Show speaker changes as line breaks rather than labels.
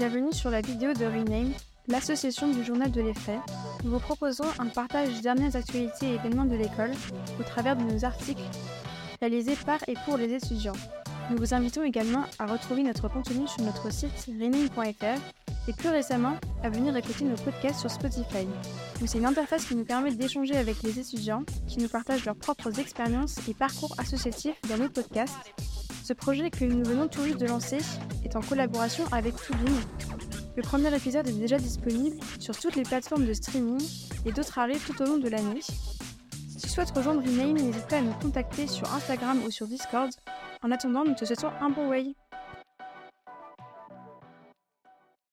Bienvenue sur la vidéo de Rename, l'association du journal de l'effet. Nous vous proposons un partage des dernières actualités et événements de l'école au travers de nos articles réalisés par et pour les étudiants. Nous vous invitons également à retrouver notre contenu sur notre site rename.fr et plus récemment à venir écouter nos podcasts sur Spotify. C'est une interface qui nous permet d'échanger avec les étudiants qui nous partagent leurs propres expériences et parcours associatifs dans nos podcasts. Ce projet que nous venons tout juste de lancer est en collaboration avec Toubin. Le premier épisode est déjà disponible sur toutes les plateformes de streaming et d'autres arrivent tout au long de l'année. Si tu souhaites rejoindre Rename, n'hésite pas à nous contacter sur Instagram ou sur Discord. En attendant, nous te souhaitons un bon way.